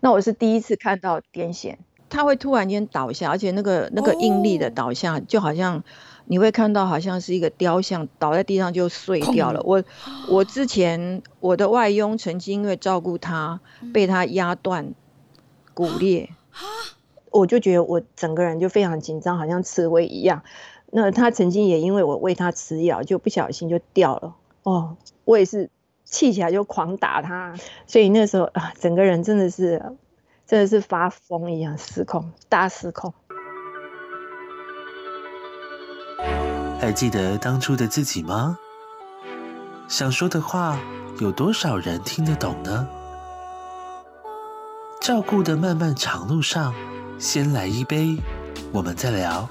那我是第一次看到癫痫，他会突然间倒下，而且那个那个应力的倒下，就好像你会看到好像是一个雕像倒在地上就碎掉了。我我之前我的外佣曾经因为照顾他，被他压断骨裂，我就觉得我整个人就非常紧张，好像刺猬一样。那他曾经也因为我喂他吃药，就不小心就掉了。哦，我也是。气起来就狂打他，所以那时候啊，整个人真的是，真的是发疯一样失控，大失控。还记得当初的自己吗？想说的话，有多少人听得懂呢？照顾的漫漫长路上，先来一杯，我们再聊。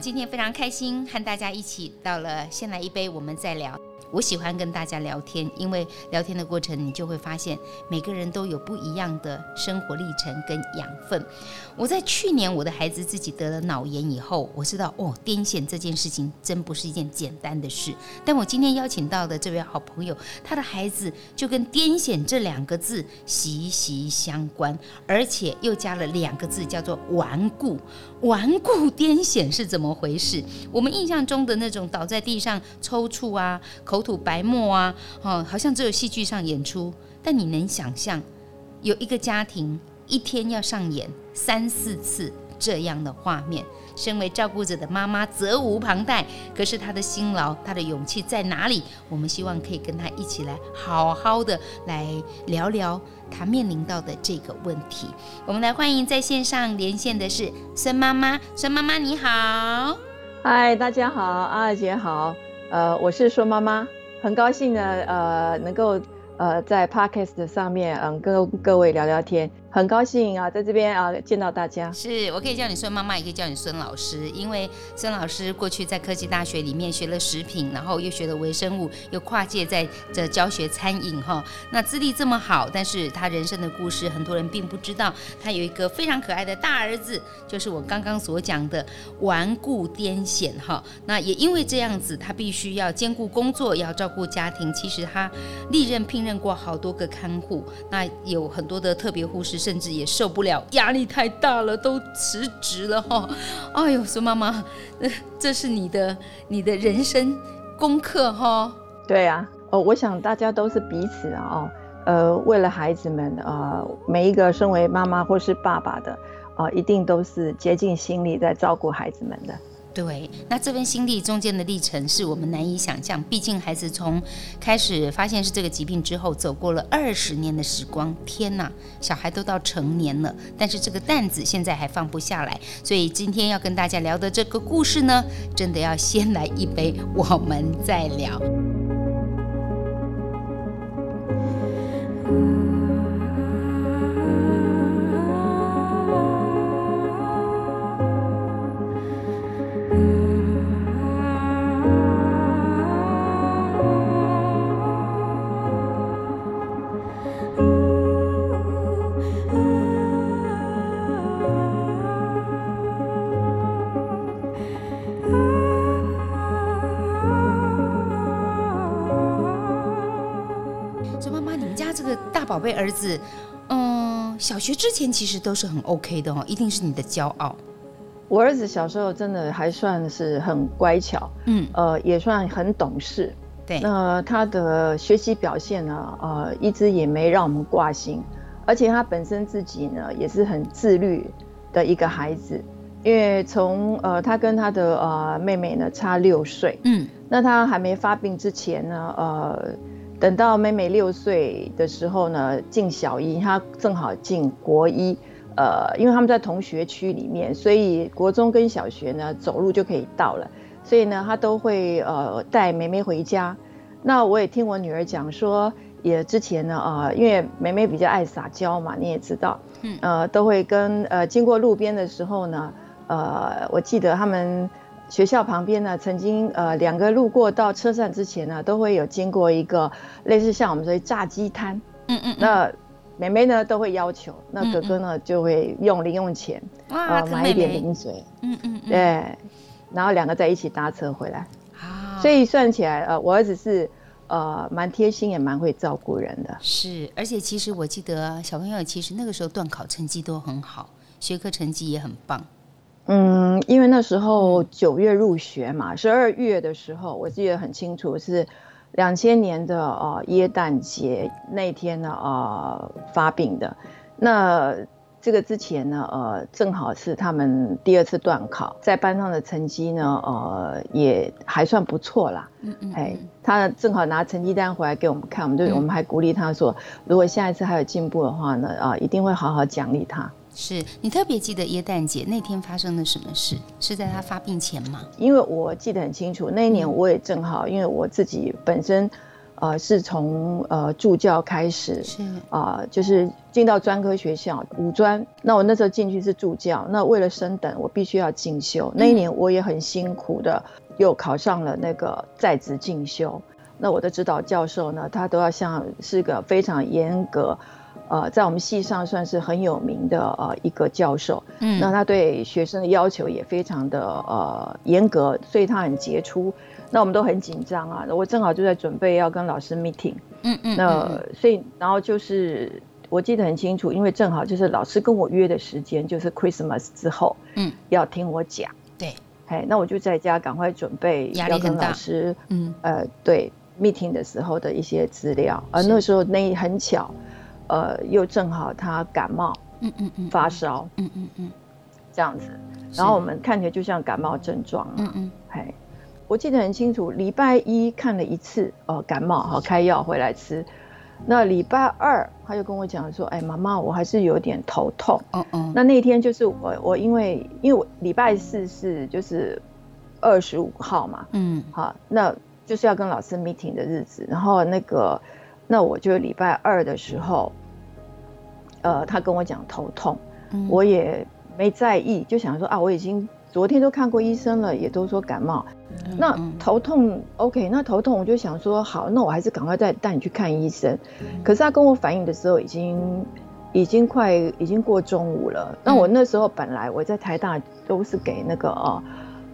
今天非常开心，和大家一起到了，先来一杯，我们再聊。我喜欢跟大家聊天，因为聊天的过程，你就会发现每个人都有不一样的生活历程跟养分。我在去年我的孩子自己得了脑炎以后，我知道哦，癫痫这件事情真不是一件简单的事。但我今天邀请到的这位好朋友，他的孩子就跟癫痫这两个字息息相关，而且又加了两个字，叫做顽固。顽固癫痫是怎么回事？我们印象中的那种倒在地上抽搐啊，口口吐白沫啊，哦，好像只有戏剧上演出。但你能想象，有一个家庭一天要上演三四次这样的画面？身为照顾者的妈妈责无旁贷，可是她的辛劳，她的勇气在哪里？我们希望可以跟她一起来好好的来聊聊她面临到的这个问题。我们来欢迎在线上连线的是孙妈妈，孙妈妈你好，嗨，大家好，阿二姐好，呃，我是说妈妈，很高兴呢，呃，能够呃在 Podcast 上面嗯跟各位聊聊天。很高兴啊，在这边啊见到大家。是我可以叫你孙妈妈，也可以叫你孙老师，因为孙老师过去在科技大学里面学了食品，然后又学了微生物，又跨界在这教学餐饮哈。那资历这么好，但是他人生的故事很多人并不知道。他有一个非常可爱的大儿子，就是我刚刚所讲的顽固癫痫哈。那也因为这样子，他必须要兼顾工作，要照顾家庭。其实他历任聘任过好多个看护，那有很多的特别护士。甚至也受不了，压力太大了，都辞职了哈。哎呦，孙妈妈，这是你的你的人生功课哈。对啊，哦，我想大家都是彼此啊，哦，呃，为了孩子们啊，呃，每一个身为妈妈或是爸爸的啊，呃，一定都是竭尽心力在照顾孩子们的。对，那这份心力中间的历程是我们难以想象。毕竟孩子从开始发现是这个疾病之后，走过了二十年的时光。天哪，小孩都到成年了，但是这个担子现在还放不下来。所以今天要跟大家聊的这个故事呢，真的要先来一杯，我们再聊。宝贝儿子，嗯，小学之前其实都是很 OK 的哦，一定是你的骄傲。我儿子小时候真的还算是很乖巧，嗯，呃，也算很懂事。对，那他的学习表现呢，呃，一直也没让我们挂心，而且他本身自己呢也是很自律，的一个孩子，因为从呃他跟他的呃妹妹呢差六岁，嗯，那他还没发病之前呢，呃，等到妹妹六岁的时候呢，进小一，她正好进国一，呃，因为他们在同学区里面，所以国中跟小学呢走路就可以到了，所以呢她都会呃带妹妹回家。那我也听我女儿讲说。也之前呢，呃，因为妹妹比较爱撒娇嘛，你也知道，嗯，呃，都会跟呃经过路边的时候呢，呃，我记得他们学校旁边呢，曾经呃两个路过到车站之前呢，都会有经过一个类似像我们说炸鸡摊，嗯，嗯嗯，那妹妹呢都会要求，那哥哥呢嗯嗯就会用零用钱，呃，买一点零嘴，嗯嗯，嗯，对，然后两个在一起搭车回来，啊，所以算起来，呃，我儿子是。呃，蛮贴心，也蛮会照顾人的。是，而且其实我记得小朋友其实那个时候段考成绩都很好，学科成绩也很棒。嗯，因为那时候九月入学嘛，十二月的时候我记得很清楚，是两千年的呃耶诞节那天呢呃发病的。那这个之前呢，呃，正好是他们第二次断考，在班上的成绩呢，呃，也还算不错啦。嗯嗯，哎，他正好拿成绩单回来给我们看，我们就我们还鼓励他说，如果下一次还有进步的话呢，啊，一定会好好奖励他。是你特别记得耶诞节那天发生了什么事？是在他发病前吗？因为我记得很清楚，那一年我也正好，因为我自己本身。呃，是从呃助教开始，是啊、呃，就是进到专科学校五专。那我那时候进去是助教，那为了升等，我必须要进修。那一年我也很辛苦的，又考上了那个在职进修。那我的指导教授呢，他都要像是个非常严格，呃，在我们系上算是很有名的呃一个教授。嗯，那他对学生的要求也非常的呃严格，所以他很杰出。那我们都很紧张啊，我正好就在准备要跟老师 meeting，嗯嗯，那所以然后就是我记得很清楚，因为正好就是老师跟我约的时间就是 Christmas 之后，嗯，要听我讲，对，哎，那我就在家赶快准备要跟老师，嗯，呃，对 meeting 的时候的一些资料，而那时候那很巧，呃，又正好他感冒，嗯嗯嗯，发烧，嗯嗯嗯，这样子，然后我们看起来就像感冒症状，嗯嗯，哎。我记得很清楚，礼拜一看了一次，呃，感冒，好开药回来吃。那礼拜二他就跟我讲说，哎，妈妈，我还是有点头痛。嗯嗯。那那天就是我我因为因为我礼拜四是就是二十五号嘛，嗯，好，那就是要跟老师 meeting 的日子。然后那个那我就礼拜二的时候，呃，他跟我讲头痛，嗯，我也没在意，就想说啊，我已经昨天都看过医生了，也都说感冒。那头痛，OK，那头痛我就想说，好，那我还是赶快再带你去看医生。可是他跟我反映的时候，已经已经快已经过中午了。那我那时候本来我在台大都是给那个呃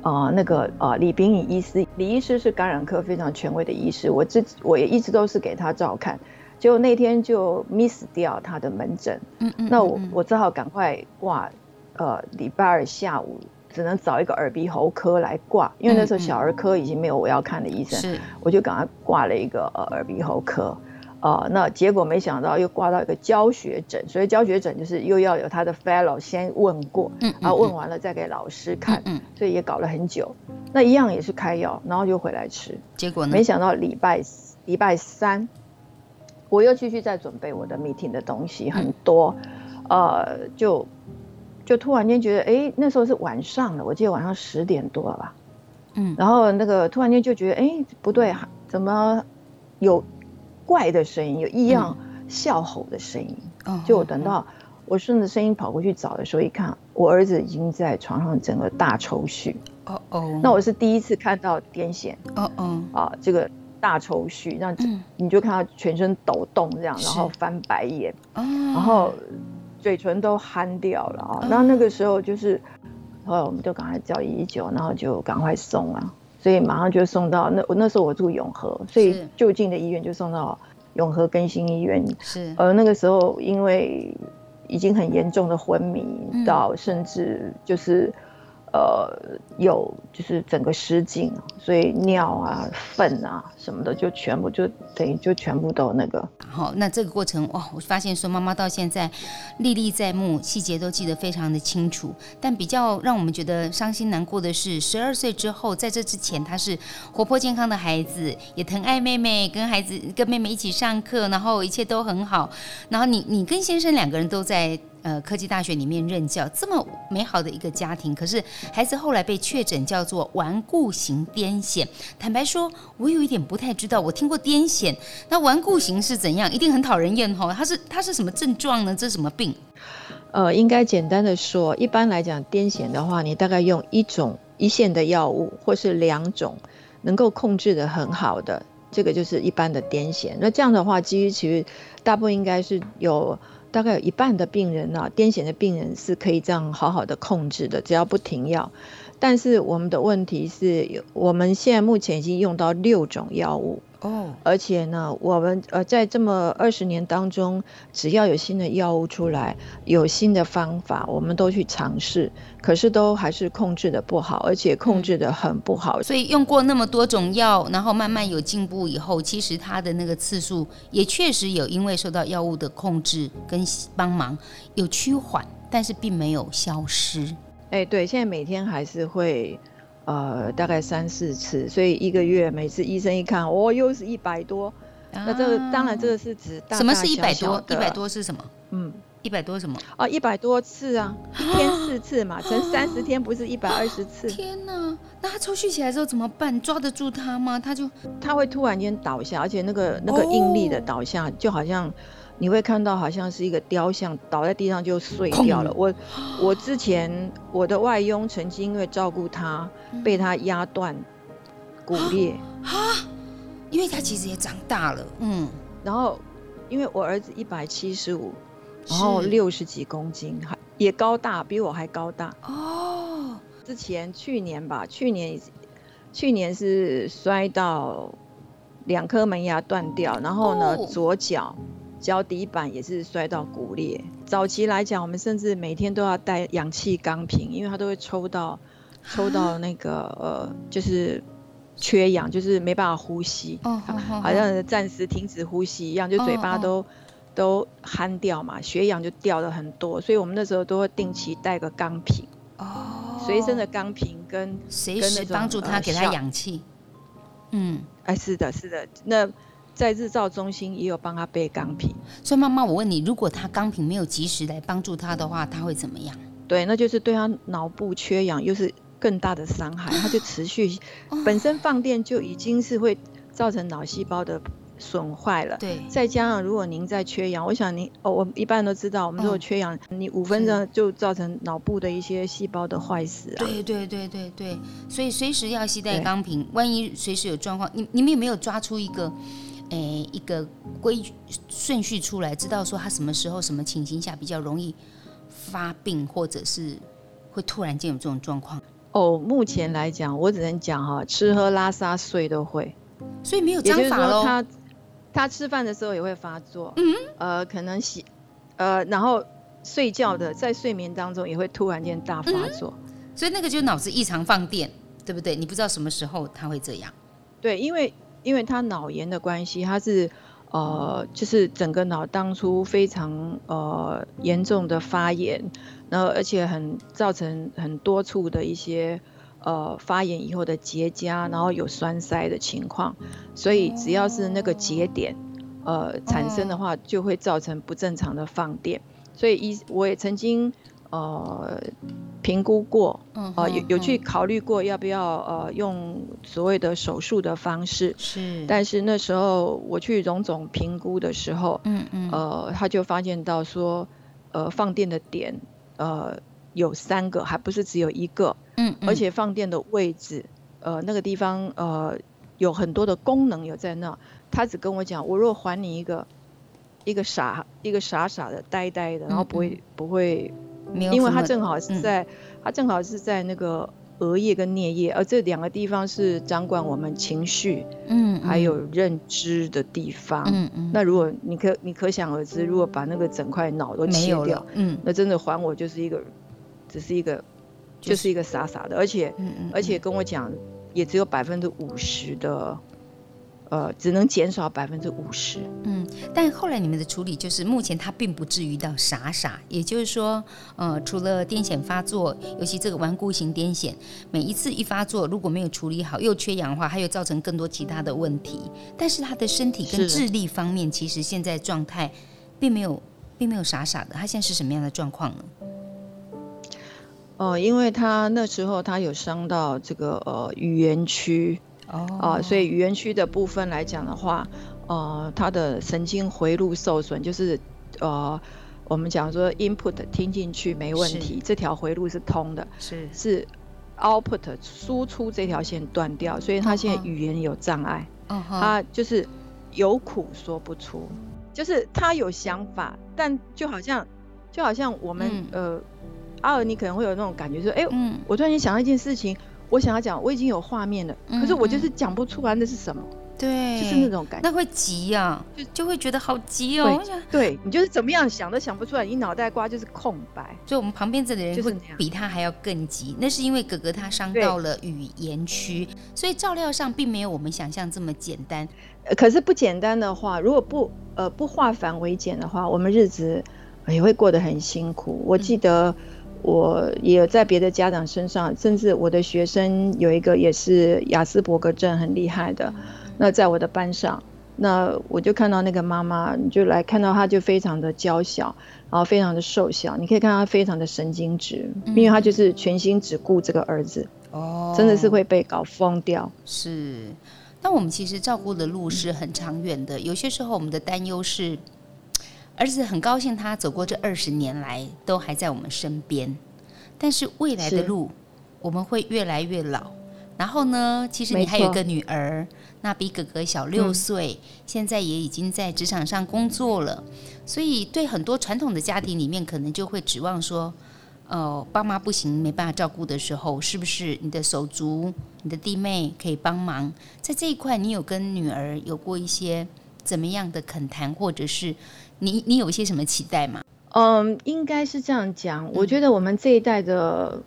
呃那个呃李炳颖医师，李医师是感染科非常权威的医师，我自己我也一直都是给他照看。结果那天就 miss 掉他的门诊，嗯嗯，那我我只好赶快挂，呃礼拜二下午。只能找一个耳鼻喉科来挂，因为那时候小儿科已经没有我要看的医生，是，我就赶快挂了一个呃耳鼻喉科，呃，那结果没想到又挂到一个教学诊，所以教学诊就是又要有他的 fellow 先问过，嗯，然后问完了再给老师看，嗯，所以也搞了很久，那一样也是开药，然后就回来吃，结果呢？没想到礼拜礼拜三，我又继续在准备我的 meeting 的东西很多，呃，就。就突然间觉得，哎、欸，那时候是晚上了，我记得晚上十点多了吧，嗯，然后那个突然间就觉得，哎、欸，不对，怎么有怪的声音，有异样笑吼的声音？嗯、就我等到我顺着声音跑过去找的时候，一看，我儿子已经在床上整个大抽搐。哦哦，那我是第一次看到癫痫。哦哦，啊，这个大抽搐，让你就看他全身抖动这样，然后翻白眼，然后。嘴唇都憨掉了啊！然后那个时候就是，后来我们就赶快叫一一九，然后就赶快送啊，所以马上就送到那我那时候我住永和，所以就近的医院就送到永和更新医院。是，而那个时候因为已经很严重的昏迷到甚至就是呃，有就是整个失禁，所以尿啊、粪啊什么的就全部就等于就全部都那个。好，那这个过程哇，我发现说妈妈到现在历历在目，细节都记得非常的清楚。但比较让我们觉得伤心难过的是，十二岁之后，在这之前她是活泼健康的孩子，也疼爱妹妹，跟孩子跟妹妹一起上课，然后一切都很好。然后你你跟先生两个人都在。呃，科技大学里面任教，这么美好的一个家庭，可是孩子后来被确诊叫做顽固型癫痫。坦白说，我有一点不太知道。我听过癫痫，那顽固型是怎样？一定很讨人厌吼。它是它是什么症状呢？这是什么病？呃，应该简单的说，一般来讲，癫痫的话，你大概用一种一线的药物，或是两种能够控制得很好的，这个就是一般的癫痫。那这样的话，基于其实大部分应该是有。大概有一半的病人呢，癫痫的病人是可以这样好好的控制的，只要不停药。但是我们的问题是，我们现在目前已经用到六种药物。哦，而且呢，我们呃在这么二十年当中，只要有新的药物出来，有新的方法，我们都去尝试，可是都还是控制的不好，而且控制的很不好。所以用过那么多种药，然后慢慢有进步以后，其实它的那个次数也确实有因为受到药物的控制跟帮忙有趋缓，但是并没有消失。哎，对，现在每天还是会。呃，大概三四次，所以一个月每次医生一看，哦，又是一百多。啊、那这个当然这个是指大大小小，什么是一百多？一百多是什么？嗯，一百多什么？哦，一百多次啊，一天四次嘛，乘三十天不是一百二十次？天哪，那他抽搐起来之后怎么办？抓得住他吗？他就他会突然间倒下，而且那个那个应力的倒下，哦、就好像。你会看到好像是一个雕像倒在地上就碎掉了。我我之前我的外佣曾经因为照顾他，被他压断骨裂。啊，因为他其实也长大了，嗯，然后因为我儿子一百七十五，然后六十几公斤，还也高大，比我还高大。哦。之前去年吧，去年去年是摔到两颗门牙断掉，然后呢左脚。脚底板也是摔到骨裂。早期来讲，我们甚至每天都要带氧气钢瓶，因为他都会抽到，抽到那个呃，就是缺氧，就是没办法呼吸，哦、好像暂时停止呼吸一样，就嘴巴都、哦、都憨掉嘛，血氧就掉了很多，所以我们那时候都会定期带个钢瓶，哦，随身的钢瓶跟随时帮助他给他氧气。嗯，哎，是的，是的，那。在日照中心也有帮他备钢瓶，所以妈妈，我问你，如果他钢瓶没有及时来帮助他的话，他会怎么样？对，那就是对他脑部缺氧又是更大的伤害，他就持续本身放电就已经是会造成脑细胞的损坏了。对，再加上如果您在缺氧，我想您哦，我们一般都知道，我们如果缺氧，你五分钟就造成脑部的一些细胞的坏死啊。对对对对对，所以随时要携带钢瓶，万一随时有状况，你你们有没有抓出一个？诶，一个规顺序出来，知道说他什么时候、什么情形下比较容易发病，或者是会突然间有这种状况。哦，目前来讲，我只能讲哈，吃喝拉撒睡都会，所以没有章法喽。他他吃饭的时候也会发作，嗯，呃，可能洗，呃，然后睡觉的在睡眠当中也会突然间大发作，嗯，所以那个就是脑子异常放电，对不对？你不知道什么时候他会这样。对，因为。因为他脑炎的关系，他是呃，就是整个脑当初非常呃严重的发炎，然后而且很造成很多处的一些呃发炎以后的结痂，然后有栓塞的情况，所以只要是那个节点呃产生的话，就会造成不正常的放电，所以一我也曾经。呃，评估过，呃，有有去考虑过要不要呃用所谓的手术的方式，是，但是那时候我去荣总评估的时候，嗯嗯，呃，他就发现到说，呃，放电的点，呃，有三个，还不是只有一个，嗯，而且放电的位置，呃，那个地方，呃，有很多的功能有在那，他只跟我讲，我若还你一个，一个傻，一个傻傻的、呆呆的，然后不会、嗯、不会。因为它正好是在，它、嗯、正好是在那个额叶跟颞叶，而这两个地方是掌管我们情绪，嗯，还有认知的地方，嗯嗯。那如果你可你可想而知，如果把那个整块脑都切掉，嗯，那真的还我就是一个，只是一个就是一个傻傻的，而且，嗯嗯，而且跟我讲，也只有百分之五十的。呃，只能减少百分之五十。嗯，但后来你们的处理就是，目前他并不至于到傻傻，也就是说，呃，除了癫痫发作，尤其这个顽固型癫痫，每一次一发作，如果没有处理好，又缺氧的话，还有造成更多其他的问题。但是他的身体跟智力方面，其实现在状态并没有，并没有傻傻的。他现在是什么样的状况呢？哦、呃，因为他那时候他有伤到这个呃语言区。哦，啊，所以语言区的部分来讲的话，呃，它的神经回路受损，就是呃，我们讲说 input 听进去没问题，这条回路是通的，是。是 output 输出这条线断掉，所以他现在语言有障碍，他就是有苦说不出，就是他有想法，但就好像就好像我们、嗯、呃，阿尔你可能会有那种感觉说，哎、欸，嗯，我突然间想到一件事情。我想要讲，我已经有画面了，可是我就是讲不出来那是什么，对、嗯，就是那种感觉，那会急呀、啊，就就会觉得好急哦。对，对你就是怎么样想都想不出来，你脑袋瓜就是空白。所以我们旁边这里人会比他还要更急，那是因为哥哥他伤到了语言区，所以照料上并没有我们想象这么简单。可是不简单的话，如果不呃不化繁为简的话，我们日子也会过得很辛苦。我记得。嗯我也有在别的家长身上，甚至我的学生有一个也是亚斯伯格症很厉害的，那在我的班上，那我就看到那个妈妈，你就来看到她就非常的娇小，然后非常的瘦小，你可以看到她非常的神经质，因为她就是全心只顾这个儿子，哦，真的是会被搞疯掉。是，那我们其实照顾的路是很长远的，有些时候我们的担忧是。儿子很高兴，他走过这二十年来都还在我们身边，但是未来的路我们会越来越老。然后呢，其实你还有一个女儿，那比哥哥小六岁，嗯，现在也已经在职场上工作了。所以对很多传统的家庭里面，可能就会指望说，哦，爸妈不行，没办法照顾的时候，是不是你的手足、你的弟妹可以帮忙？在这一块，你有跟女儿有过一些怎么样的恳谈，或者是？你你有一些什么期待吗？嗯，应该是这样讲。我觉得我们这一代的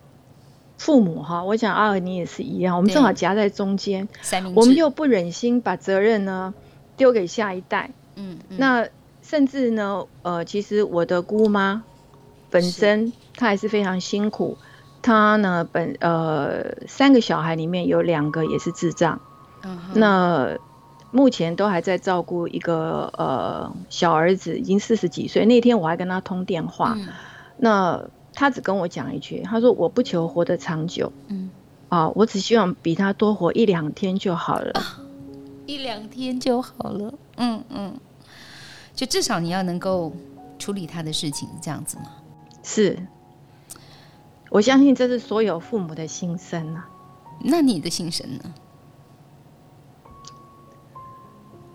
父母哈，我想阿尔你也是一样，我们正好夹在中间，我们又不忍心把责任呢丢给下一代。嗯，嗯，那甚至呢，呃，其实我的姑妈本身她还是非常辛苦，她呢本呃三个小孩里面有两个也是智障。嗯，那。目前都还在照顾一个呃小儿子，已经四十几岁。那天我还跟他通电话，嗯、那他只跟我讲一句，他说我不求活得长久，嗯，啊，我只希望比他多活一两天就好了，啊、一两天就好了，嗯嗯，就至少你要能够处理他的事情，这样子吗？是，我相信这是所有父母的心声啊。那你的心声呢？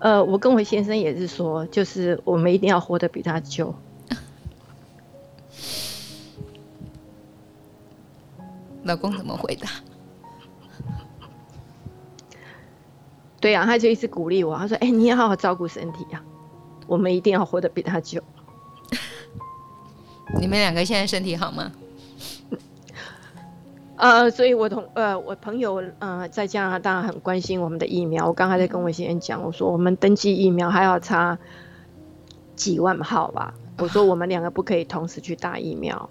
呃，我跟我先生也是说，就是我们一定要活得比他久。老公怎么回答？对呀、啊，他就一直鼓励我，他说：“哎、欸，你要好好照顾身体啊，我们一定要活得比他久。”你们两个现在身体好吗？呃，所以我同呃我朋友呃在加拿大很关心我们的疫苗。我刚才在跟我先生讲，我说我们登记疫苗还要差几万号吧。我说我们两个不可以同时去打疫苗，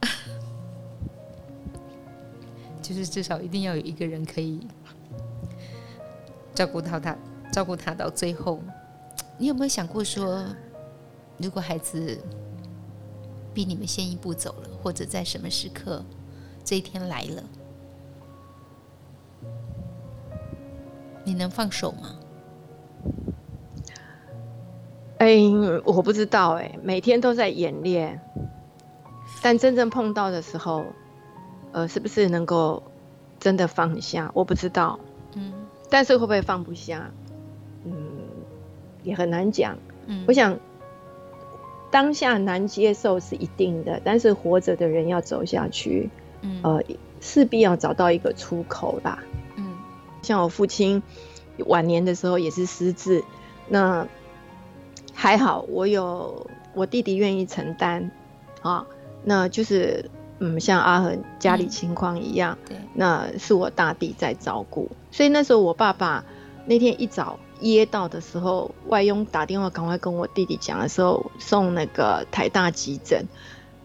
就是至少一定要有一个人可以照顾到他，照顾他到最后。你有没有想过说，如果孩子？比你们先一步走了，或者在什么时刻，这一天来了，你能放手吗？哎、欸，我不知道哎、欸，每天都在演练，但真正碰到的时候，呃，是不是能够真的放下？我不知道。嗯，但是会不会放不下？嗯，也很难讲。嗯，我想。当下难接受是一定的，但是活着的人要走下去，嗯，呃，势必要找到一个出口吧。嗯，像我父亲晚年的时候也是失智，那还好我有我弟弟愿意承担，啊，那就是嗯，像阿恒家里情况一样，对，那是我大弟在照顾，所以那时候我爸爸那天一早噎到的时候，外佣打电话赶快跟我弟弟讲的时候，送那个台大急诊，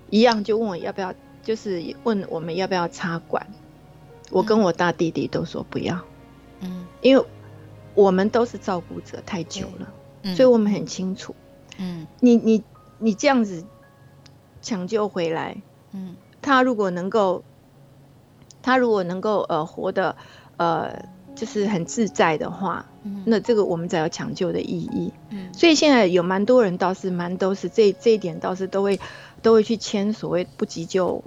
一样就问我要不要，就是问我们要不要插管，我跟我大弟弟都说不要，嗯，因为我们都是照顾者太久了，嗯，所以我们很清楚，嗯，你你你这样子抢救回来，嗯。他如果能够，他如果能够呃活得呃就是很自在的话，嗯，那这个我们才有抢救的意义。嗯，所以现在有蛮多人倒是蛮都是这这一点倒是都会都会去签所谓不急救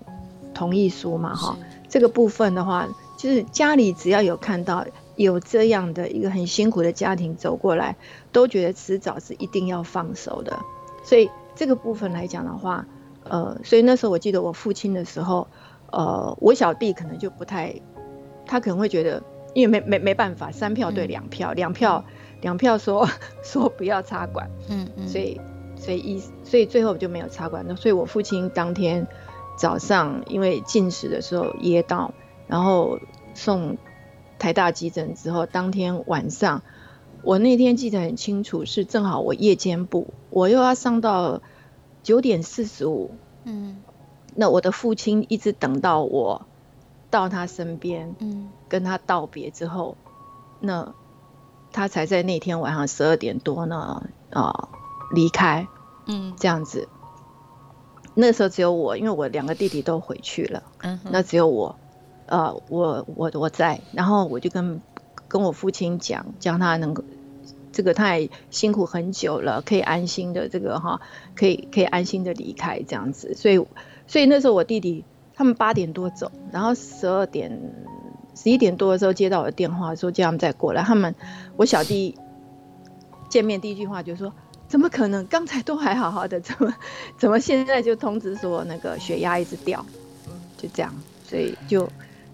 同意书嘛哈。这个部分的话，就是家里只要有看到有这样的一个很辛苦的家庭走过来，都觉得迟早是一定要放手的。所以这个部分来讲的话。呃，所以那时候我记得我父亲的时候，呃，我小弟可能就不太，他可能会觉得，因为没没没办法，三票对两票，两、嗯、票两票说 说不要插管，嗯嗯，所以所以一所以最后就没有插管。那所以我父亲当天早上因为进食的时候噎到，然后送台大急诊之后，当天晚上我那天记得很清楚，是正好我夜间部，我又要上到。九点四十五，嗯，那我的父亲一直等到我到他身边，嗯，跟他道别之后，那他才在那天晚上十二点多呢，啊，离开，嗯，这样子。那时候只有我，因为我两个弟弟都回去了，嗯，那只有我，呃，我我我在，然后我就跟跟我父亲讲，讲他能够。这个他也辛苦很久了，可以安心的这个哈，可以可以安心的离开这样子，所以所以那时候我弟弟他们八点多走，然后十二点十一点多的时候接到我的电话，说叫他们再过来。他们我小弟见面第一句话就说：怎么可能？刚才都还好好的，怎么怎么现在就通知说那个血压一直掉？就这样，所以就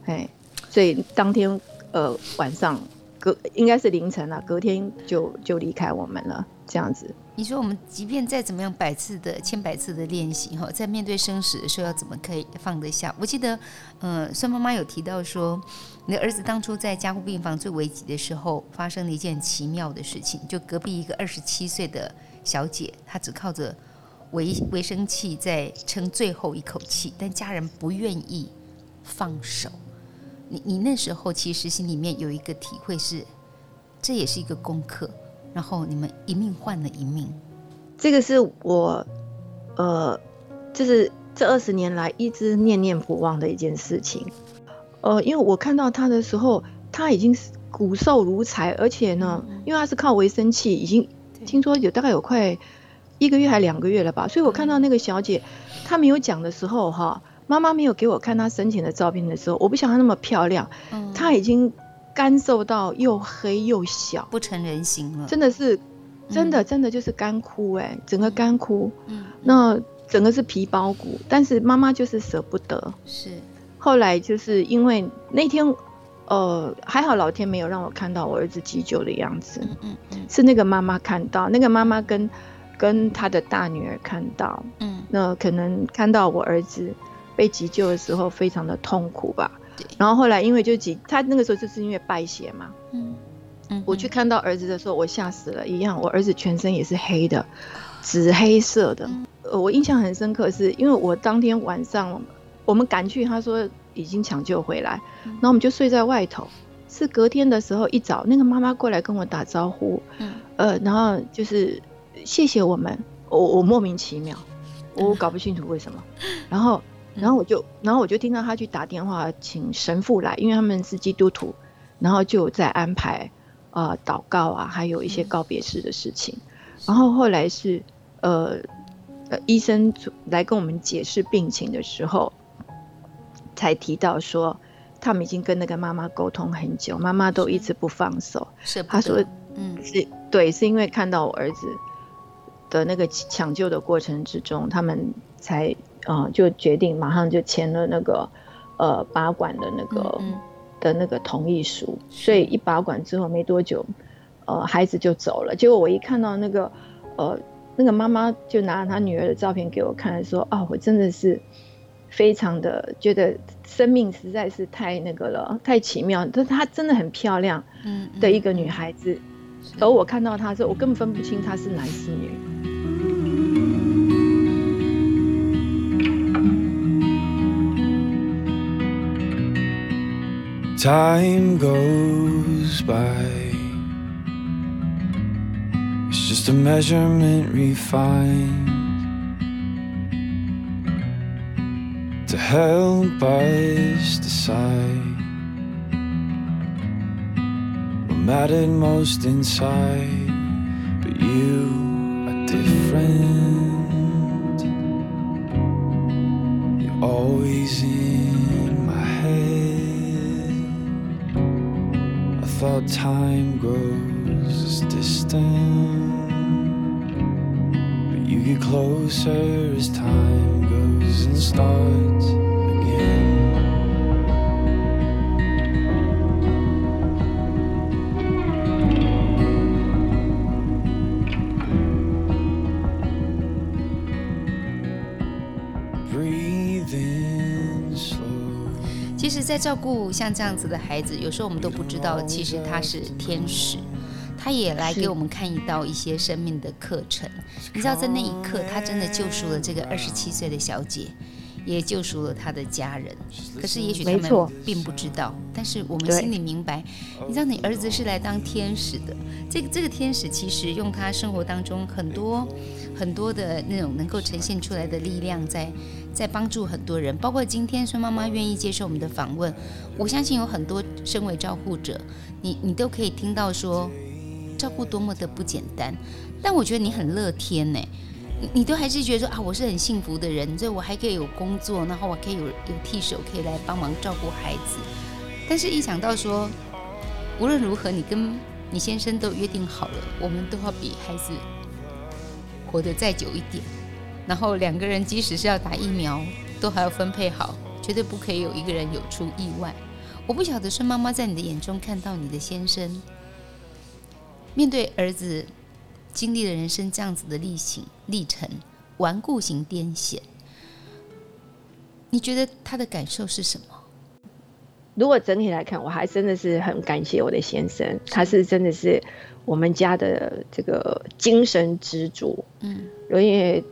哎，所以当天呃晚上。隔应该是凌晨了，隔天就就离开我们了，这样子。你说我们即便再怎么样百次的千百次的练习哈，在面对生死的时候要怎么可以放得下？我记得，呃，孙妈妈有提到说，你的儿子当初在加护病房最危急的时候，发生了一件奇妙的事情，就隔壁一个二十七岁的小姐，她只靠着维维生器在撑最后一口气，但家人不愿意放手。你你那时候其实心里面有一个体会是，这也是一个功课，然后你们一命换了一命，这个是我，呃，就是这二十年来一直念念不忘的一件事情，呃，因为我看到他的时候，他已经是骨瘦如柴，而且呢，因为他是靠维生器，已经听说有大概有快一个月还两个月了吧，所以我看到那个小姐，她没有讲的时候哈。妈妈没有给我看她生前的照片的时候，我不想她那么漂亮，嗯，她已经干瘦到又黑又小，不成人形了，真的是，真的真的就是干枯哎，欸，整个干枯，嗯，那整个是皮包骨，但是妈妈就是舍不得，是，后来就是因为那天，呃，还好老天没有让我看到我儿子急救的样子，嗯嗯嗯，是那个妈妈看到，那个妈妈跟跟她的大女儿看到，嗯，那可能看到我儿子。被急救的时候非常的痛苦吧，然后后来因为就几，他那个时候就是因为败血嘛，嗯。嗯，我去看到儿子的时候，我吓死了，一样，我儿子全身也是黑的，紫黑色的，呃，我印象很深刻，是因为我当天晚上我们赶去，他说已经抢救回来，然后我们就睡在外头，是隔天的时候一早，那个妈妈过来跟我打招呼，嗯，呃，然后就是谢谢我们，我我莫名其妙，我搞不清楚为什么，然后。然后我就，然后我就听到他去打电话请神父来，因为他们是基督徒，然后就在安排啊、呃、祷告啊，还有一些告别式的事情。然后后来是呃呃医生来跟我们解释病情的时候，才提到说他们已经跟那个妈妈沟通很久，妈妈都一直不放手。是，他说，嗯，是对，是因为看到我儿子的那个抢救的过程之中，他们才。啊、呃，就决定马上就签了那个，呃，拔管的那个嗯嗯的那个同意书。所以一拔管之后没多久，呃，孩子就走了。结果我一看到那个，呃，那个妈妈就拿她女儿的照片给我看，说：“啊，我真的是，非常的觉得生命实在是太那个了，太奇妙。但她真的很漂亮，嗯，的一个女孩子。而我看到她的时候，我根本分不清她是男是女。Time goes by, it's just a measurement refined. to help us decide what mattered most inside. But you are different. You're always in thought time grows distant. But you get closer as time goes and starts again. 实，在照顾像这样子的孩子，有时候我们都不知道，其实他是天使。他也来给我们看一道一些生命的课程。你知道，在那一刻，他真的救赎了这个二十七岁的小姐，也救赎了他的家人。可是，也许他们并不知道，但是我们心里明白。你知道，你儿子是来当天使的。这个这个天使，其实用他生活当中很多很多的那种能够呈现出来的力量在，在在帮助很多人。包括今天孙妈妈愿意接受我们的访问，我相信有很多身为照护者，你你都可以听到说。照顾多么的不简单，但我觉得你很乐天呢，你都还是觉得说啊，我是很幸福的人，所以我还可以有工作，然后我可以有有替手可以来帮忙照顾孩子。但是，一想到说无论如何，你跟你先生都约定好了，我们都要比孩子活得再久一点，然后两个人即使是要打疫苗，都还要分配好，绝对不可以有一个人有出意外。我不晓得是妈妈在你的眼中看到你的先生。面对儿子经历了人生这样子的历行，历程顽固型癫痫，你觉得他的感受是什么？如果整体来看，我还真的是很感谢我的先生，他是真的是我们家的这个精神支柱。嗯，因为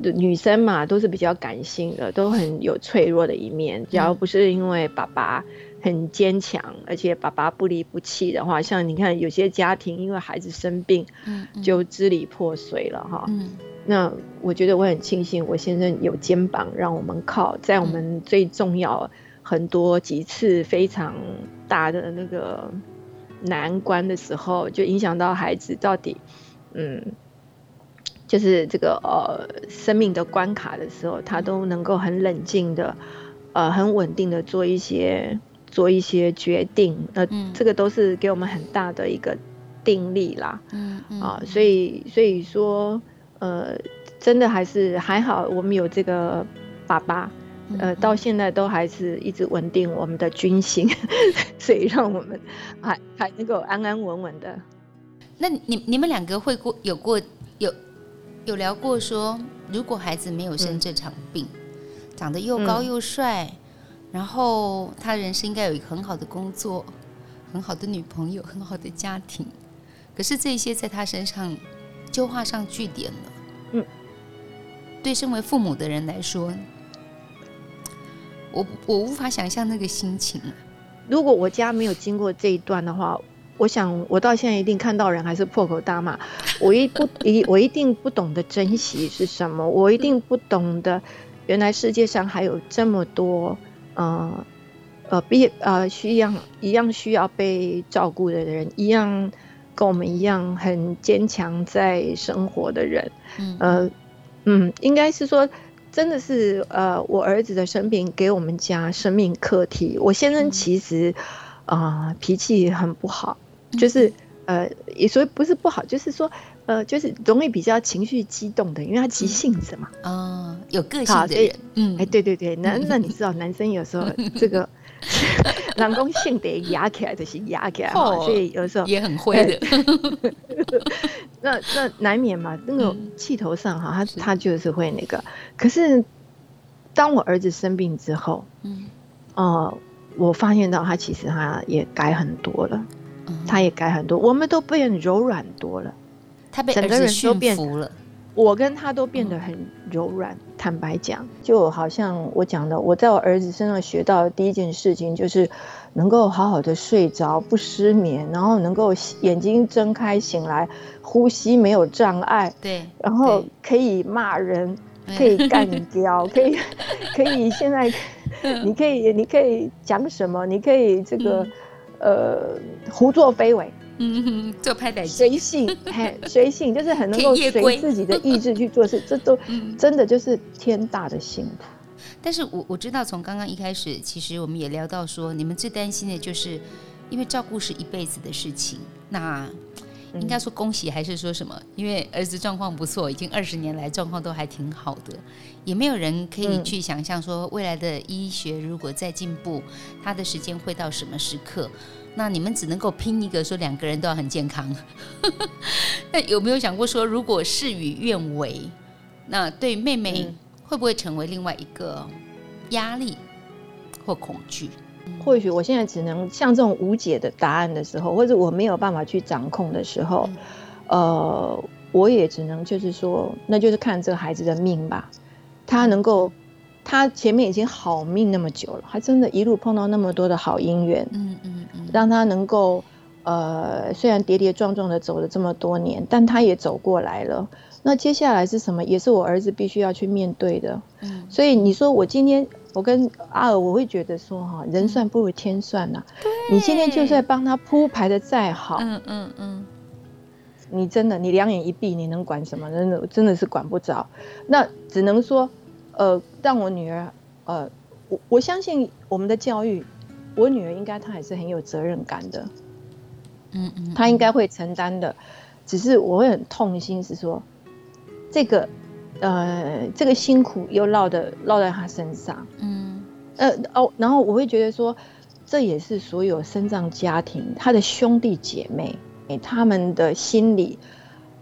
女生嘛，都是比较感性的，都很有脆弱的一面。只要不是因为爸爸。很坚强，而且爸爸不离不弃的话，像你看有些家庭因为孩子生病，就支离破碎了哈。嗯，那我觉得我很庆幸，我先生有肩膀让我们靠，在我们最重要很多几次非常大的那个难关的时候，就影响到孩子到底，嗯，就是这个呃生命的关卡的时候，他都能够很冷静的，呃，很稳定的做一些。做一些决定，呃，嗯、这个都是给我们很大的一个定力啦，嗯，嗯啊，所以所以说，呃，真的还是还好，我们有这个爸爸，呃，到现在都还是一直稳定我们的军心，所以让我们还还能够安安稳稳的。那你你们两个会过有过有有聊过说，如果孩子没有生这场病，嗯、长得又高又帅。嗯然后他人生应该有一个很好的工作，很好的女朋友，很好的家庭。可是这些在他身上就画上句点了。嗯，对，身为父母的人来说，我我无法想象那个心情。如果我家没有经过这一段的话，我想我到现在一定看到人还是破口大骂。我一不一我一定不懂得珍惜是什么，我一定不懂得原来世界上还有这么多。呃，呃，必呃需要一样需要被照顾的人，一样跟我们一样很坚强在生活的人，嗯呃嗯，应该是说，真的是呃，我儿子的生病给我们家生命课题。我先生其实啊、呃、脾气很不好，就是呃也所以不是不好，就是说。呃，就是容易比较情绪激动的，因为他急性子嘛。啊、嗯哦，有个性的人。嗯，哎，对对对，那那你知道，男生有时候 这个，老公性得压起来就是压起来，哦、所以有时候也很会的。那那难免嘛，那个气头上哈，他他就是会那个。可是。当我儿子生病之后，嗯，呃，我发现到他其实他也改很多了，嗯、他也改很多，我们都变柔软多了，他被整个人都变了。我跟他都变得很柔软。坦白讲，就好像我讲的，我在我儿子身上学到的第一件事情，就是能够好好的睡着，不失眠，然后能够眼睛睁开醒来，呼吸没有障碍。对。然后可以骂人，可以干掉，可以可以现在，你可以你可以讲什么？你可以这个、嗯、呃胡作非为。嗯哼，做拍歹随性，嘿，随性就是很能够随自己的意志去做事，这都真的就是天大的幸福。但是我我知道，从刚刚一开始，其实我们也聊到说，你们最担心的就是，因为照顾是一辈子的事情。那应该说恭喜还是说什么？因为儿子状况不错，已经二十年来状况都还挺好的，也没有人可以去想象说未来的医学如果再进步，他的时间会到什么时刻。那你们只能够拼一个，说两个人都要很健康。那有没有想过说，如果事与愿违，那对妹妹会不会成为另外一个压力或恐惧？或许我现在只能像这种无解的答案的时候，或者我没有办法去掌控的时候，呃，我也只能就是说，那就是看这个孩子的命吧，他能够。他前面已经好命那么久了，还真的一路碰到那么多的好姻缘，嗯嗯嗯，让他能够，呃，虽然跌跌撞撞的走了这么多年，但他也走过来了。那接下来是什么？也是我儿子必须要去面对的。嗯，所以你说我今天我跟阿尔，我会觉得说哈，人算不如天算呐、你今天就算帮他铺排的再好，嗯嗯嗯，你真的你两眼一闭，你能管什么？真的真的是管不着。那只能说。呃，让我女儿，呃，我我相信我们的教育，我女儿应该她还是很有责任感的，嗯嗯，她应该会承担的，只是我会很痛心，是说这个，呃，这个辛苦又落的落在她身上，嗯，呃哦，然后我会觉得说，这也是所有身障家庭他的兄弟姐妹，他们的心理，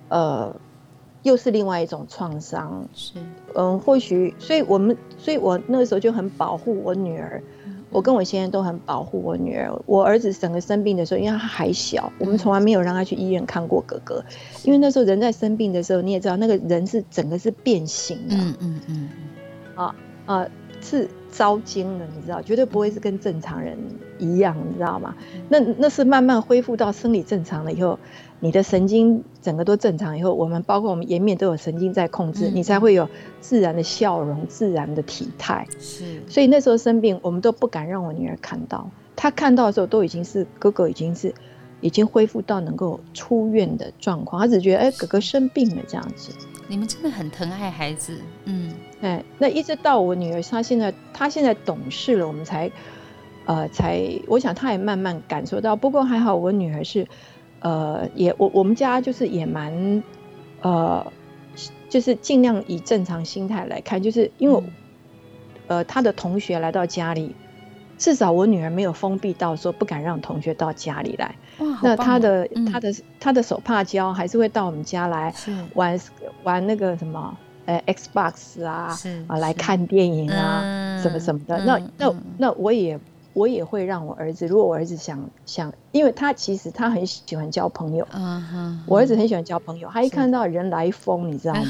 呃。又是另外一种创伤，是，嗯，或许，所以我们，所以我那个时候就很保护我女儿，我跟我先生都很保护我女儿。我儿子整个生病的时候，因为他还小，我们从来没有让他去医院看过哥哥，因为那时候人在生病的时候，你也知道，那个人是整个是变形的，嗯嗯嗯，啊啊，是遭惊了，你知道，绝对不会是跟正常人一样，你知道吗？那那是慢慢恢复到生理正常了以后。你的神经整个都正常以后，我们包括我们颜面都有神经在控制，嗯、你才会有自然的笑容、自然的体态。是，所以那时候生病，我们都不敢让我女儿看到。她看到的时候，都已经是哥哥已经是已经恢复到能够出院的状况。她只觉得，哎，哥哥生病了这样子。你们真的很疼爱孩子，嗯，哎，那一直到我女儿她现在她现在懂事了，我们才呃才，我想她也慢慢感受到。不过还好，我女儿是。呃，也我我们家就是也蛮，呃，就是尽量以正常心态来看，就是因为，呃，他的同学来到家里，至少我女儿没有封闭到说不敢让同学到家里来。哇，那他的、嗯、他的他的手帕胶还是会到我们家来玩玩那个什么，呃，Xbox 啊，啊，来看电影啊，嗯、什么什么的。嗯、那那那我也。我也会让我儿子，如果我儿子想想，因为他其实他很喜欢交朋友，uh huh. 我儿子很喜欢交朋友，他一看到人来疯，你知道吗？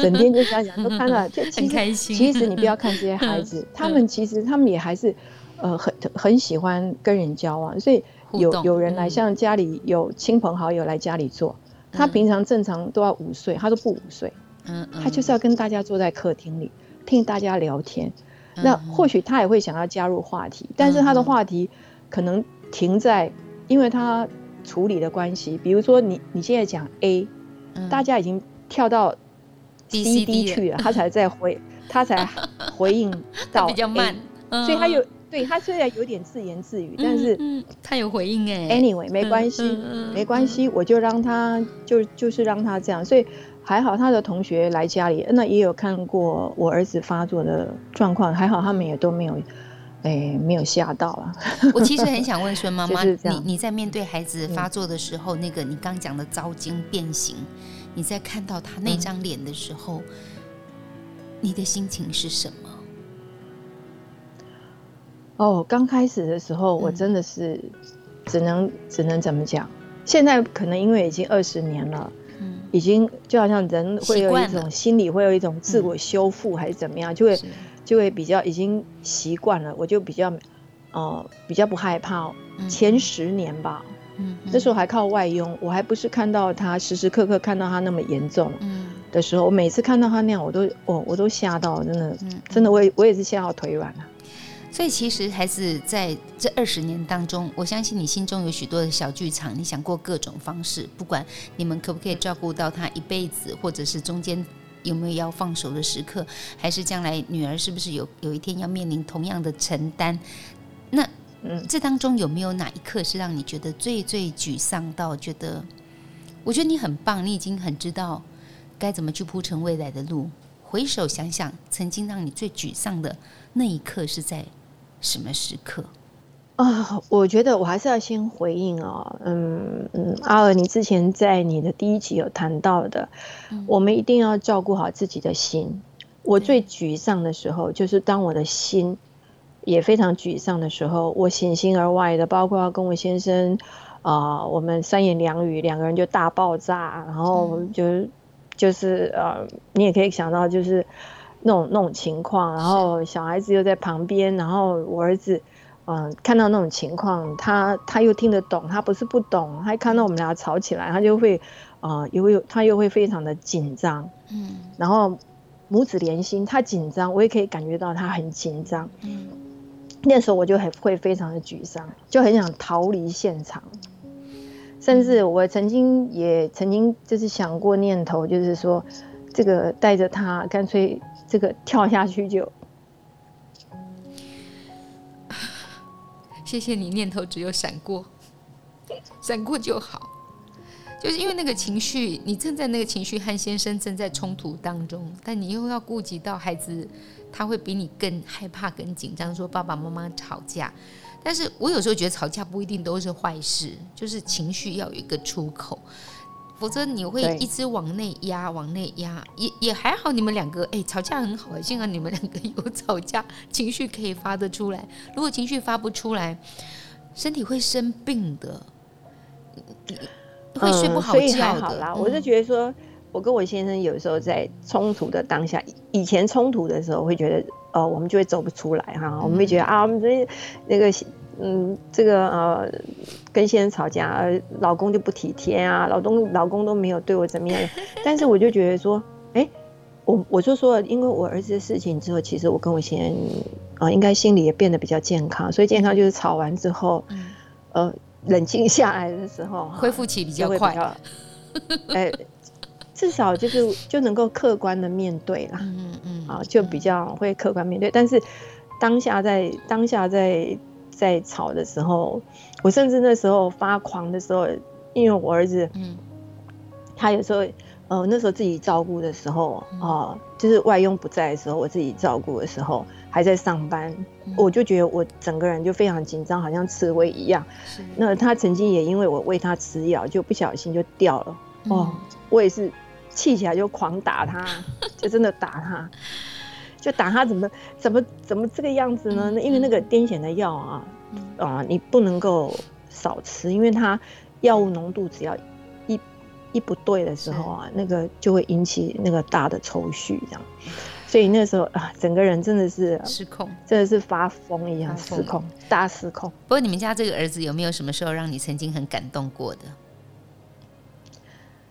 整天就想想，都看到，就其实其实你不要看这些 孩子，他们其实他们也还是呃很很喜欢跟人交往，所以有有人来，像家里有亲朋好友来家里坐，他平常正常都要午睡，他都不午睡，嗯他就是要跟大家坐在客厅里听大家聊天。那或许他也会想要加入话题，但是他的话题可能停在，因为他处理的关系，比如说你你现在讲 A，大家已经跳到 C D 去了，他才在回，他才回应 到比较慢，所以他有对他虽然有点自言自语，但是他有回应哎，Anyway 没关系，没关系，我就让他就就是让他这样，所以。还好他的同学来家里，那也有看过我儿子发作的状况，还好他们也都没有，哎，没有吓到啊。我其实很想问孙 妈妈，你你在面对孩子发作的时候，嗯、那个你刚讲的糟惊变形，你在看到他那张脸的时候，嗯、你的心情是什么？哦，刚开始的时候，我真的是只能、嗯、只能怎么讲？现在可能因为已经二十年了，嗯，已经就好像人会有一种心理会有一种自我修复还是怎么样，就会就会比较已经习惯了，我就比较呃比较不害怕。前十年吧，嗯，那时候还靠外佣，我还不是看到他时时刻刻看到他那么严重。嗯。的时候，我每次看到他那样，我都哦我都吓到，真的。真的我也我也是吓到腿软了。所以其实孩子在这二十年当中，我相信你心中有许多的小剧场，你想过各种方式，不管你们可不可以照顾到他一辈子，或者是中间有没有要放手的时刻，还是将来女儿是不是有有一天要面临同样的承担？那嗯，这当中有没有哪一刻是让你觉得最最沮丧到觉得？我觉得你很棒，你已经很知道该怎么去铺成未来的路。回首想想，曾经让你最沮丧的那一刻是在？什么时刻啊？我觉得我还是要先回应哦。嗯嗯，阿尔，你之前在你的第一集有谈到的，嗯、我们一定要照顾好自己的心。我最沮丧的时候，就是当我的心也非常沮丧的时候，我省心而外的，包括要跟我先生啊、呃，我们三言两语，两个人就大爆炸，然后就、嗯、就是呃，你也可以想到就是。那种那种情况，然后小孩子又在旁边，然后我儿子，嗯、呃，看到那种情况，他他又听得懂，他不是不懂，他一看到我们俩吵起来，他就会，啊、呃，又会他又会非常的紧张，嗯，然后母子连心，他紧张，我也可以感觉到他很紧张，嗯，那时候我就很会非常的沮丧，就很想逃离现场，甚至我曾经也曾经就是想过念头，就是说，这个带着他干脆。这个跳下去就，谢谢你念头只有闪过，闪过就好，就是因为那个情绪，你正在那个情绪和先生正在冲突当中，但你又要顾及到孩子，他会比你更害怕、更紧张，说爸爸妈妈吵架。但是我有时候觉得吵架不一定都是坏事，就是情绪要有一个出口。否则你会一直往内压，往内压，也也还好。你们两个哎、欸，吵架很好，幸好你们两个有吵架，情绪可以发得出来。如果情绪发不出来，身体会生病的，会睡不好觉的。嗯、所以还好啦，我是觉得说，我跟我先生有时候在冲突的当下，以前冲突的时候会觉得，哦，我们就会走不出来哈，我们会觉得啊，我们这那个。嗯，这个呃，跟先生吵架，老公就不体贴啊，老公老公都没有对我怎么样。但是我就觉得说，哎、欸，我我就说，因为我儿子的事情之后，其实我跟我先生啊、呃，应该心里也变得比较健康。所以健康就是吵完之后，呃，冷静下来的时候，恢复期比较快。哎、欸，至少就是就能够客观的面对啦。嗯嗯。啊，就比较会客观面对。但是当下在当下在。在吵的时候，我甚至那时候发狂的时候，因为我儿子，嗯，他有时候，呃，那时候自己照顾的时候，哦、呃，就是外佣不在的时候，我自己照顾的时候，还在上班，嗯、我就觉得我整个人就非常紧张，好像刺猬一样。是那他曾经也因为我喂他吃药，就不小心就掉了。哦，嗯、我也是气起来就狂打他，就真的打他。就打他怎么怎么怎么这个样子呢？因为那个癫痫的药啊，啊，你不能够少吃，因为它药物浓度只要一一不对的时候啊，那个就会引起那个大的抽搐，这样。所以那时候啊，整个人真的是失控，真的是发疯一样失控，大失控。不过你们家这个儿子有没有什么时候让你曾经很感动过的？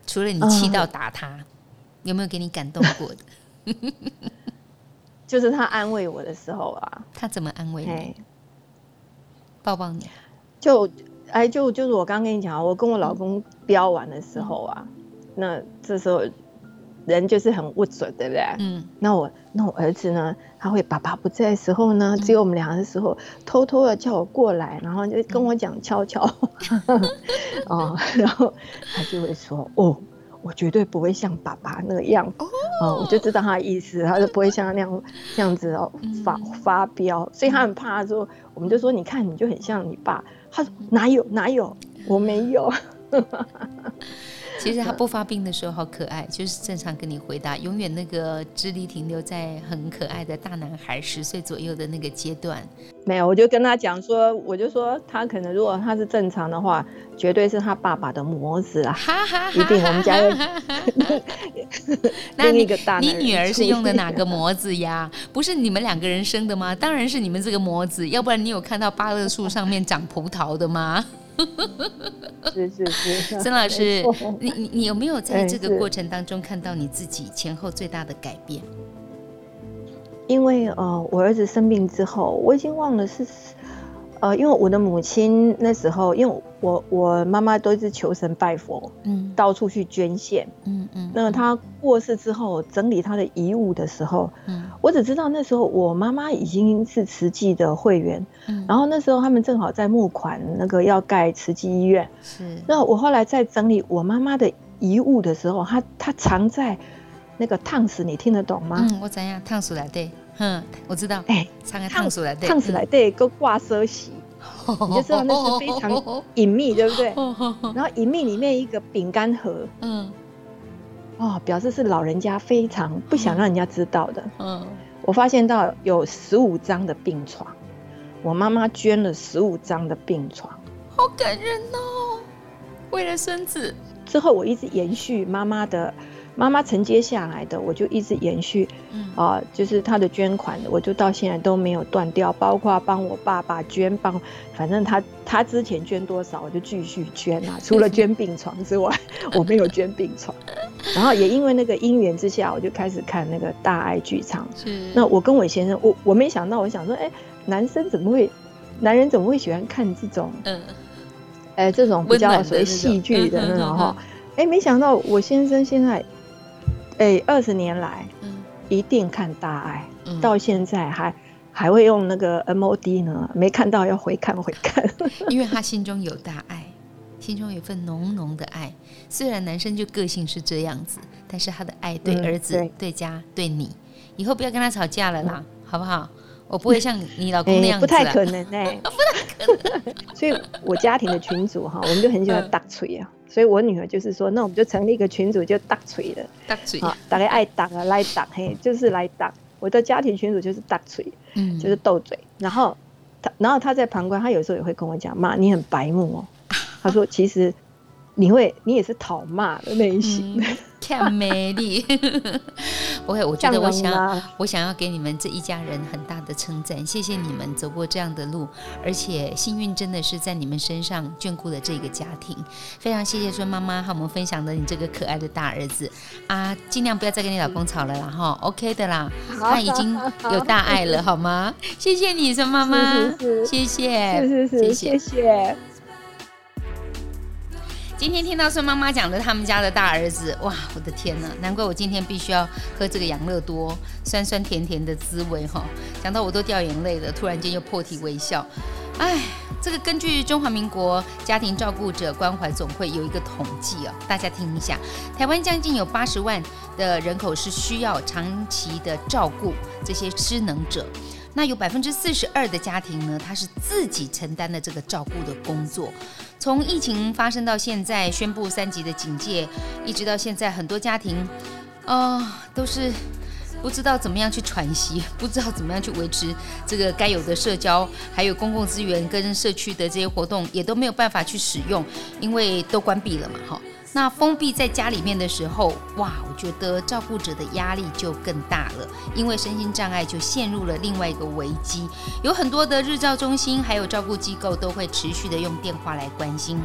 除了你气到打他，有没有给你感动过的？就是他安慰我的时候啊，他怎么安慰你？抱抱你，就哎，就就是我刚刚跟你讲，我跟我老公飙完的时候啊，嗯、那这时候人就是很不准，对不对？嗯。那我那我儿子呢，他会爸爸不在的时候呢，只有我们俩的时候，嗯、偷偷的叫我过来，然后就跟我讲悄悄，哦，然后他就会说哦。我绝对不会像爸爸那个样。子，哦，我就知道他的意思，他就不会像他那样这样子哦发发飙，所以他很怕他说，我们就说你看你就很像你爸，他说哪有哪有，我没有。其实 他不发病的时候好可爱，就是正常跟你回答，永远那个智力停留在很可爱的大男孩十岁左右的那个阶段。没有，我就跟他讲说，我就说他可能如果他是正常的话，绝对是他爸爸的模子啊，一定我们家的。那你你女儿是用的哪个模子呀？不是你们两个人生的吗？当然是你们这个模子，要不然你有看到芭乐树上面长葡萄的吗？是是是，曾老师，你你你有没有在这个过程当中看到你自己前后最大的改变？因为呃，我儿子生病之后，我已经忘了是，呃，因为我的母亲那时候，因为我我妈妈都是求神拜佛，嗯，到处去捐献，嗯嗯。那她过世之后，整理她的遗物的时候，嗯，我只知道那时候我妈妈已经是慈济的会员，嗯，然后那时候他们正好在募款，那个要盖慈济医院，是。那我后来在整理我妈妈的遗物的时候，她她藏在。那个烫死你听得懂吗？嗯，我怎样烫死来对，嗯，我知道。哎、欸，烫死来对，烫死来对，个挂奢洗，你就知道那是非常隐秘，对不对？然后隐秘里面一个饼干盒，嗯，哦，表示是老人家非常不想让人家知道的。嗯，我发现到有十五张的病床，我妈妈捐了十五张的病床，好感人哦。为了孙子，之后我一直延续妈妈的。妈妈承接下来的，我就一直延续，啊、呃，就是他的捐款，我就到现在都没有断掉，包括帮我爸爸捐，帮，反正他他之前捐多少，我就继续捐啊。除了捐病床之外，我没有捐病床。然后也因为那个因缘之下，我就开始看那个大爱剧场。是。那我跟我先生，我我没想到，我想说，哎、欸，男生怎么会，男人怎么会喜欢看这种，嗯，哎、欸，这种比较属于戏剧的那种哈？哎、欸，没想到我先生现在。哎，二十年来，嗯，一定看大爱，嗯、到现在还还会用那个 MOD 呢，没看到要回看回看，因为他心中有大爱，心中有一份浓浓的爱。虽然男生就个性是这样子，但是他的爱对儿子、嗯、对，对家、对你，以后不要跟他吵架了啦，嗯、好不好？我不会像你老公那样子、啊，不太可能哎，不太可能。所以我家庭的群主哈，我们就很喜欢打锤啊。所以我女儿就是说，那我们就成立一个群组，就打锤的，打锤啊，大家爱打啊，来打嘿，就是来打。我的家庭群组就是打锤，嗯，就是斗嘴。然后他，然后他在旁观，他有时候也会跟我讲，妈，你很白目哦。他说，其实你会，你也是讨骂的类型。嗯太美丽，不会，我觉得我想，我想要给你们这一家人很大的称赞，谢谢你们走过这样的路，而且幸运真的是在你们身上眷顾了这个家庭，非常谢谢孙妈妈和我们分享的你这个可爱的大儿子。啊，尽量不要再跟你老公吵了啦哈，OK 的啦，他已经有大爱了好吗？谢谢你，孙妈妈，谢谢，是是是，谢谢。今天听到孙妈妈讲的他们家的大儿子，哇，我的天呐！难怪我今天必须要喝这个养乐多，酸酸甜甜的滋味哈。讲到我都掉眼泪了，突然间又破涕为笑。哎，这个根据中华民国家庭照顾者关怀总会有一个统计哦，大家听一下，台湾将近有八十万的人口是需要长期的照顾这些失能者。那有百分之四十二的家庭呢，他是自己承担了这个照顾的工作。从疫情发生到现在，宣布三级的警戒，一直到现在，很多家庭，啊、都是不知道怎么样去喘息，不知道怎么样去维持这个该有的社交，还有公共资源跟社区的这些活动，也都没有办法去使用，因为都关闭了嘛，哈。那封闭在家里面的时候，哇，我觉得照顾者的压力就更大了，因为身心障碍就陷入了另外一个危机。有很多的日照中心还有照顾机构都会持续的用电话来关心。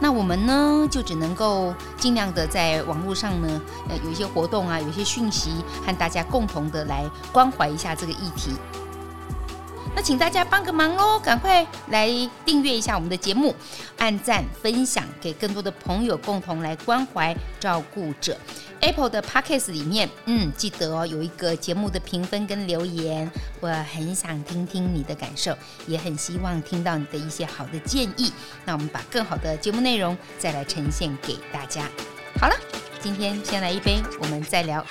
那我们呢，就只能够尽量的在网络上呢，呃，有一些活动啊，有一些讯息，和大家共同的来关怀一下这个议题。那请大家帮个忙哦，赶快来订阅一下我们的节目，按赞分享给更多的朋友，共同来关怀照顾者。Apple 的 Podcast 里面，嗯，记得哦，有一个节目的评分跟留言，我很想听听你的感受，也很希望听到你的一些好的建议。那我们把更好的节目内容再来呈现给大家。好了，今天先来一杯，我们再聊。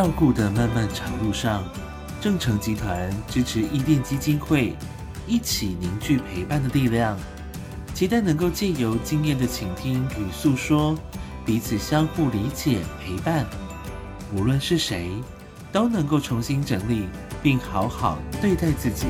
照顾的漫漫长路上，正成集团支持伊甸基金会，一起凝聚陪伴的力量，期待能够借由经验的倾听与诉说，彼此相互理解陪伴。无论是谁，都能够重新整理并好好对待自己。